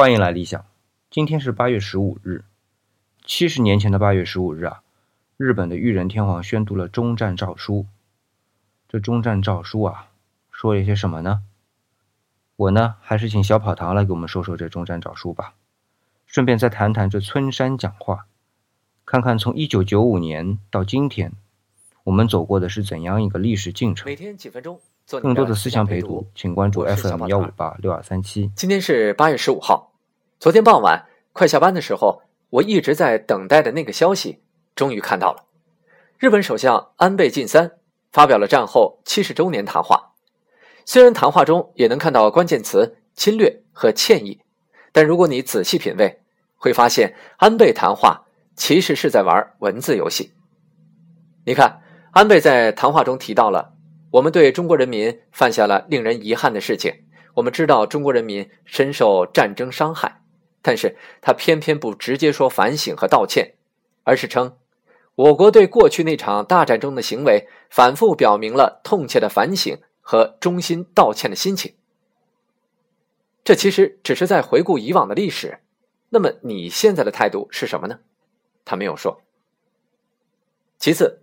欢迎来理想。今天是八月十五日，七十年前的八月十五日啊，日本的裕仁天皇宣读了终战诏书。这终战诏书啊，说了一些什么呢？我呢，还是请小跑堂来给我们说说这终战诏书吧。顺便再谈谈这村山讲话，看看从一九九五年到今天，我们走过的是怎样一个历史进程。每天几分钟，做更多的思想陪读读，。请关注 FM 幺五八六二三七。今天是八月十五号，昨天傍晚快下班的时候，我一直在等待的那个消息，终于看到了。日本首相安倍晋三发表了战后七十周年谈话。虽然谈话中也能看到关键词“侵略”和“歉意”，但如果你仔细品味，会发现安倍谈话其实是在玩文字游戏。你看，安倍在谈话中提到了我们对中国人民犯下了令人遗憾的事情。我们知道中国人民深受战争伤害，但是他偏偏不直接说反省和道歉，而是称我国对过去那场大战中的行为反复表明了痛切的反省和衷心道歉的心情。这其实只是在回顾以往的历史。那么你现在的态度是什么呢？他没有说。其次，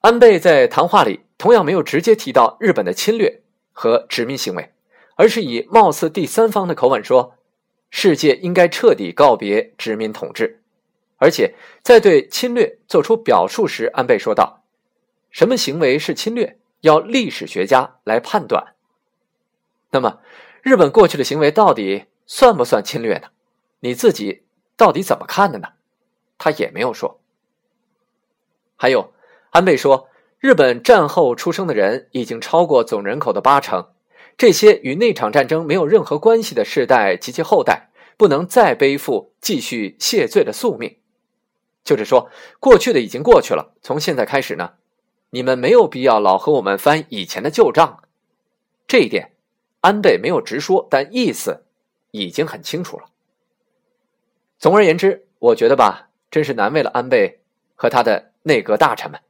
安倍在谈话里同样没有直接提到日本的侵略。和殖民行为，而是以貌似第三方的口吻说，世界应该彻底告别殖民统治。而且在对侵略做出表述时，安倍说道：“什么行为是侵略，要历史学家来判断。”那么，日本过去的行为到底算不算侵略呢？你自己到底怎么看的呢？他也没有说。还有，安倍说。日本战后出生的人已经超过总人口的八成，这些与那场战争没有任何关系的世代及其后代，不能再背负继续谢罪的宿命。就是说，过去的已经过去了，从现在开始呢，你们没有必要老和我们翻以前的旧账。这一点，安倍没有直说，但意思已经很清楚了。总而言之，我觉得吧，真是难为了安倍和他的内阁大臣们。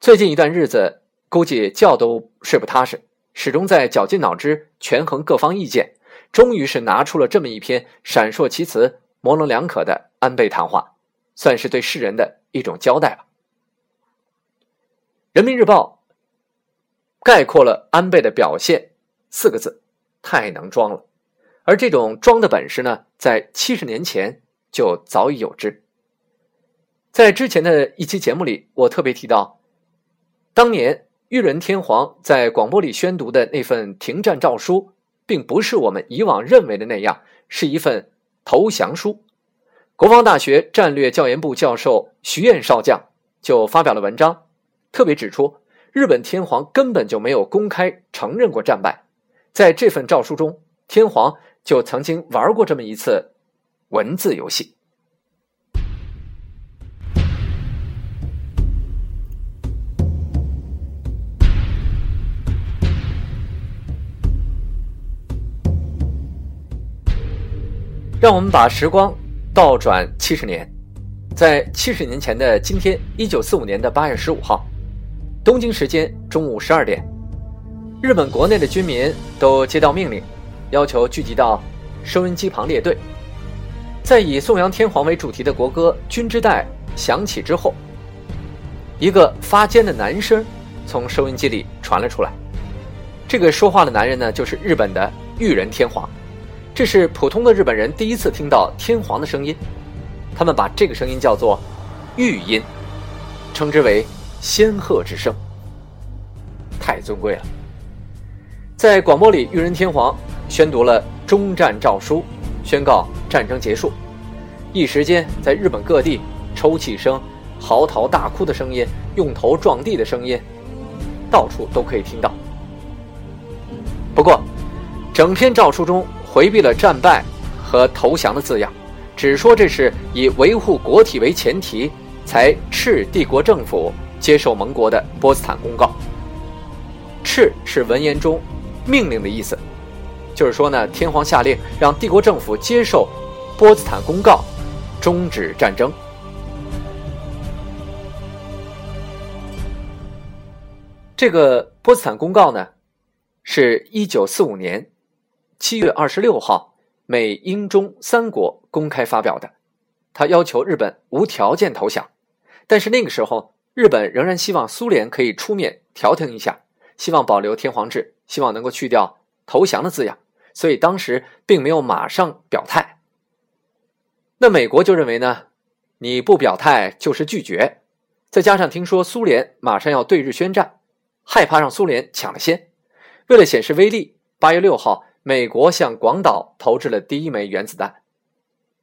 最近一段日子，估计觉都睡不踏实，始终在绞尽脑汁权衡各方意见，终于是拿出了这么一篇闪烁其词、模棱两可的安倍谈话，算是对世人的一种交代吧。人民日报概括了安倍的表现四个字：太能装了。而这种装的本事呢，在七十年前就早已有之。在之前的一期节目里，我特别提到。当年裕仁天皇在广播里宣读的那份停战诏书，并不是我们以往认为的那样，是一份投降书。国防大学战略教研部教授徐彦少将就发表了文章，特别指出，日本天皇根本就没有公开承认过战败。在这份诏书中，天皇就曾经玩过这么一次文字游戏。让我们把时光倒转七十年，在七十年前的今天，一九四五年的八月十五号，东京时间中午十二点，日本国内的军民都接到命令，要求聚集到收音机旁列队。在以颂扬天皇为主题的国歌《军之代》响起之后，一个发尖的男声从收音机里传了出来。这个说话的男人呢，就是日本的裕仁天皇。这是普通的日本人第一次听到天皇的声音，他们把这个声音叫做“御音”，称之为“仙鹤之声”，太尊贵了。在广播里，裕仁天皇宣读了终战诏书，宣告战争结束。一时间，在日本各地，抽泣声、嚎啕大哭的声音、用头撞地的声音，到处都可以听到。不过，整篇诏书中，回避了战败和投降的字样，只说这是以维护国体为前提，才敕帝国政府接受盟国的波茨坦公告。敕是文言中命令的意思，就是说呢，天皇下令让帝国政府接受波茨坦公告，终止战争。这个波茨坦公告呢，是一九四五年七月二十六号美英中三国公开发表的，他要求日本无条件投降。但是那个时候，日本仍然希望苏联可以出面调停一下，希望保留天皇制，希望能够去掉投降的字样，所以当时并没有马上表态。那美国就认为呢，你不表态就是拒绝，再加上听说苏联马上要对日宣战，害怕让苏联抢了先，为了显示威力，八月六号，美国向广岛投掷了第一枚原子弹。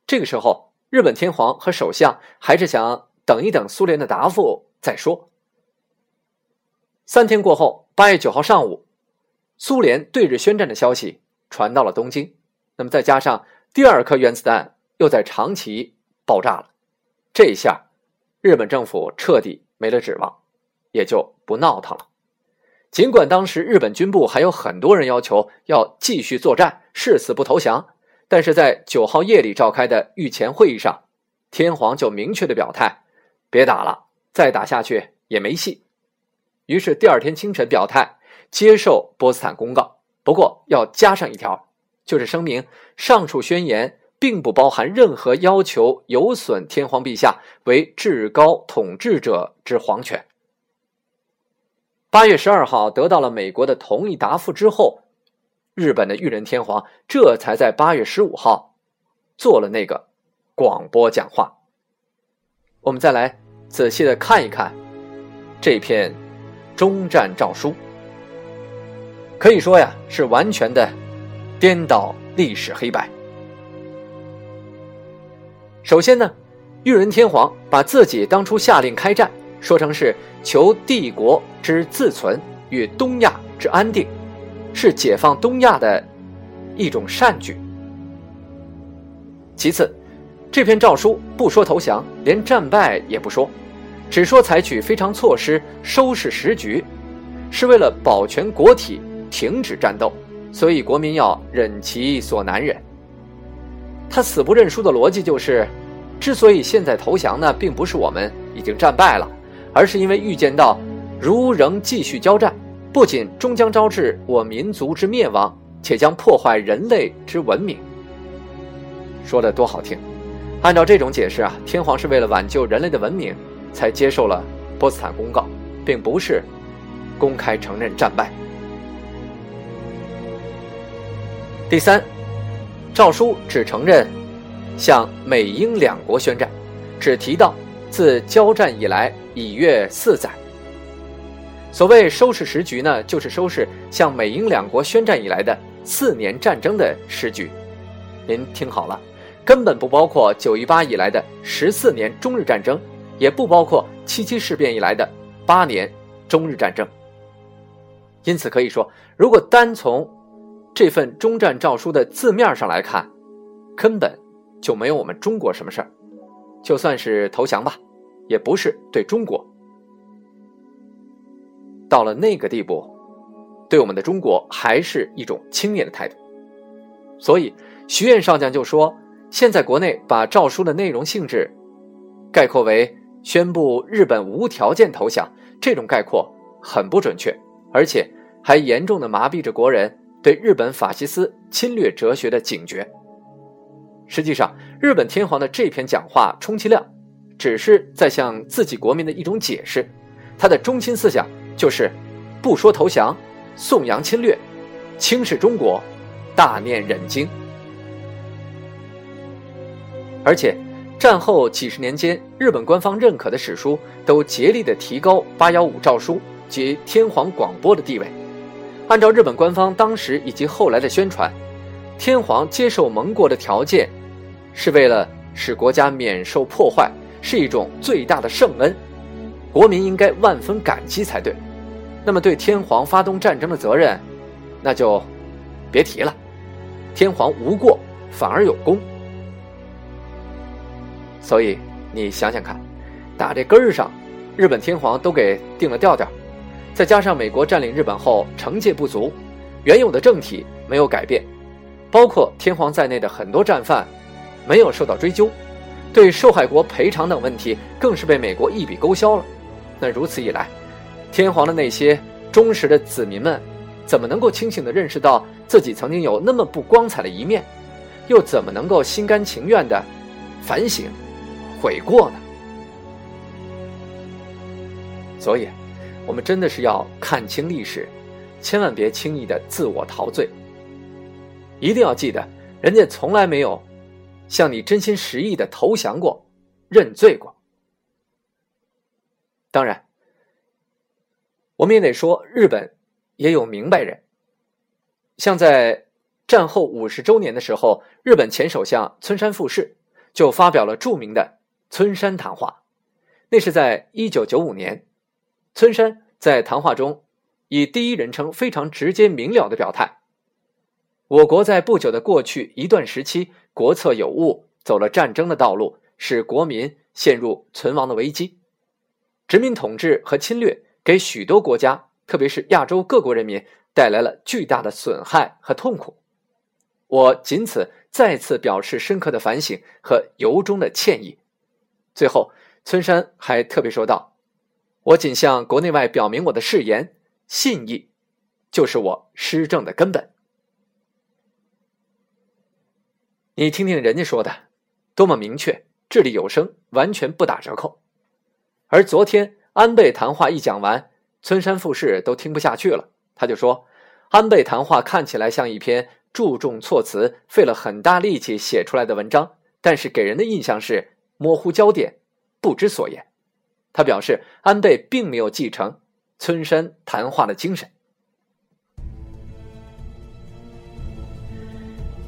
这个时候，日本天皇和首相还是想。等一等，苏联的答复再说。三天过后，八月九号上午，苏联对日宣战的消息传到了东京。那么再加上第二颗原子弹又在长崎爆炸了，这一下，日本政府彻底没了指望，也就不闹腾了。尽管当时日本军部还有很多人要求要继续作战，誓死不投降，但是在九号夜里召开的御前会议上，天皇就明确的表态。别打了，再打下去也没戏。于是第二天清晨表态，接受波茨坦公告。不过要加上一条，就是声明上述宣言并不包含任何要求有损天皇陛下为至高统治者之皇权。八月十二号得到了美国的同意答复之后，日本的裕仁天皇这才在八月十五号做了那个广播讲话。我们再来仔细的看一看这篇终战诏书，可以说呀是完全的颠倒历史黑白。首先呢，裕仁天皇把自己当初下令开战说成是求帝国之自存与东亚之安定，是解放东亚的一种善举。其次。这篇诏书不说投降，连战败也不说，只说采取非常措施收拾时局，是为了保全国体，停止战斗，所以国民要忍其所难忍。他死不认输的逻辑就是，之所以现在投降呢，并不是我们已经战败了，而是因为预见到，如仍继续交战，不仅终将招致我民族之灭亡，且将破坏人类之文明。说的多好听！按照这种解释啊，天皇是为了挽救人类的文明，才接受了波茨坦公告，并不是公开承认战败。第三，诏书只承认向美英两国宣战，只提到自交战以来已越四载。所谓收拾时局呢，就是收拾向美英两国宣战以来的四年战争的时局。您听好了。根本不包括九一八以来的十四年中日战争，也不包括七七事变以来的八年中日战争。因此可以说，如果单从这份中战诏书的字面上来看，根本就没有我们中国什么事儿。就算是投降吧，也不是对中国。到了那个地步，对我们的中国还是一种轻蔑的态度。所以徐彦上将就说。现在国内把诏书的内容性质概括为宣布日本无条件投降，这种概括很不准确，而且还严重的麻痹着国人对日本法西斯侵略哲学的警觉。实际上，日本天皇的这篇讲话充其量只是在向自己国民的一种解释，他的中心思想就是不说投降，颂扬侵略，轻视中国，大念忍经。而且，战后几十年间，日本官方认可的史书都竭力的提高八幺五诏书及天皇广播的地位。按照日本官方当时以及后来的宣传，天皇接受盟国的条件，是为了使国家免受破坏，是一种最大的圣恩，国民应该万分感激才对。那么，对天皇发动战争的责任，那就别提了。天皇无过，反而有功。所以你想想看，打这根儿上，日本天皇都给定了调调，再加上美国占领日本后惩戒不足，原有的政体没有改变，包括天皇在内的很多战犯没有受到追究，对受害国赔偿等问题更是被美国一笔勾销了。那如此一来，天皇的那些忠实的子民们，怎么能够清醒地认识到自己曾经有那么不光彩的一面？又怎么能够心甘情愿的反省、悔过呢？所以，我们真的是要看清历史，千万别轻易的自我陶醉。一定要记得，人家从来没有向你真心实意的投降过、认罪过。当然，我们也得说，日本也有明白人，像在。战后五十周年的时候，日本前首相村山富市就发表了著名的村山谈话。那是在一九九五年，村山在谈话中以第一人称非常直接明了的表态：我国在不久的过去一段时期国策有误，走了战争的道路，使国民陷入存亡的危机。殖民统治和侵略给许多国家，特别是亚洲各国人民带来了巨大的损害和痛苦。我仅此再次表示深刻的反省和由衷的歉意。最后，村山还特别说道：“我仅向国内外表明我的誓言，信义就是我施政的根本。”你听听人家说的，多么明确，掷地有声，完全不打折扣。而昨天安倍谈话一讲完，村山富士都听不下去了，他就说：“安倍谈话看起来像一篇……”注重措辞，费了很大力气写出来的文章，但是给人的印象是模糊焦点，不知所言。他表示，安倍并没有继承村山谈话的精神。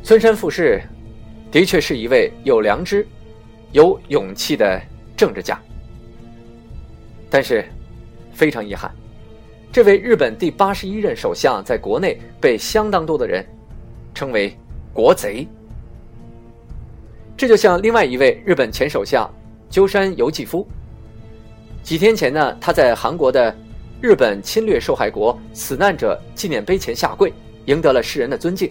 村山富士的确是一位有良知、有勇气的政治家，但是非常遗憾，这位日本第八十一任首相在国内被相当多的人。称为国贼，这就像另外一位日本前首相鸠山由纪夫。几天前呢，他在韩国的日本侵略受害国死难者纪念碑前下跪，赢得了世人的尊敬。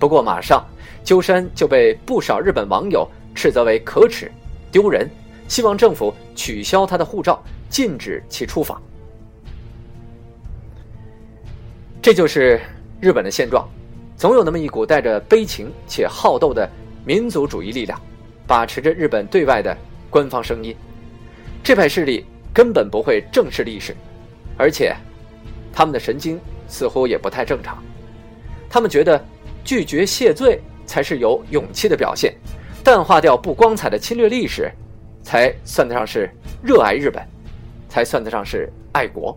不过，马上鸠山就被不少日本网友斥责为可耻、丢人，希望政府取消他的护照，禁止其出访。这就是日本的现状。总有那么一股带着悲情且好斗的民族主义力量，把持着日本对外的官方声音。这派势力根本不会正视历史，而且他们的神经似乎也不太正常。他们觉得拒绝谢罪才是有勇气的表现，淡化掉不光彩的侵略历史，才算得上是热爱日本，才算得上是爱国。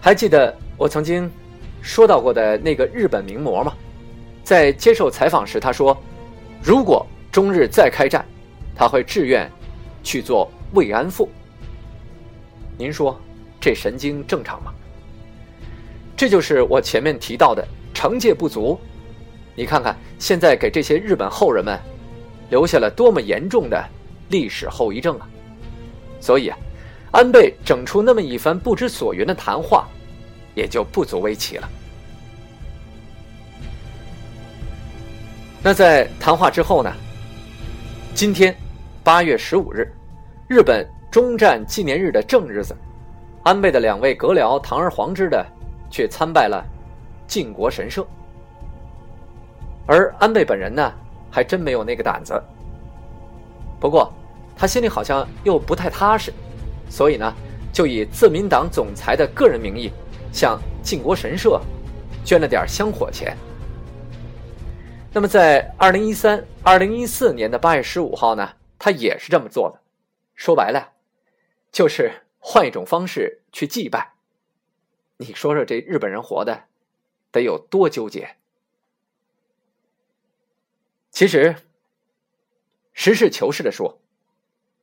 还记得我曾经。说到过的那个日本名模吗，在接受采访时，他说：“如果中日再开战，他会志愿去做慰安妇。”您说这神经正常吗？这就是我前面提到的惩戒不足。你看看现在给这些日本后人们留下了多么严重的历史后遗症啊！所以啊，安倍整出那么一番不知所云的谈话。也就不足为奇了。那在谈话之后呢？今天八月十五日，日本中战纪念日的正日子，安倍的两位阁僚堂而皇之的去参拜了靖国神社，而安倍本人呢，还真没有那个胆子。不过他心里好像又不太踏实，所以呢，就以自民党总裁的个人名义。向靖国神社捐了点香火钱。那么，在二零一三、二零一四年的八月十五号呢，他也是这么做的。说白了，就是换一种方式去祭拜。你说说，这日本人活的得有多纠结？其实，实事求是的说，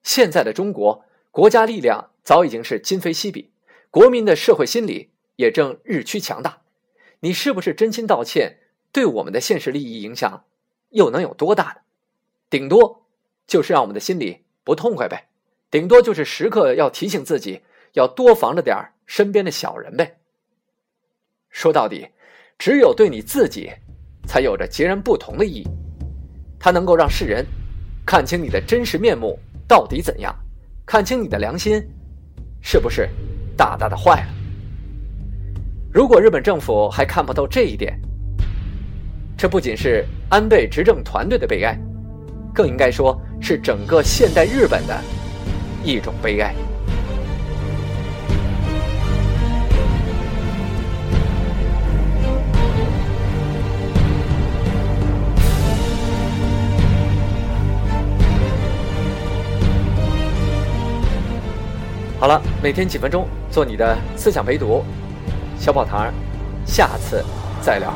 现在的中国国家力量早已经是今非昔比，国民的社会心理。也正日趋强大，你是不是真心道歉？对我们的现实利益影响又能有多大呢？顶多就是让我们的心里不痛快呗，顶多就是时刻要提醒自己要多防着点身边的小人呗。说到底，只有对你自己，才有着截然不同的意义。它能够让世人看清你的真实面目到底怎样，看清你的良心是不是大大的坏了。如果日本政府还看不透这一点，这不仅是安倍执政团队的悲哀，更应该说是整个现代日本的一种悲哀。好了，每天几分钟，做你的思想陪读，小宝堂，下次再聊。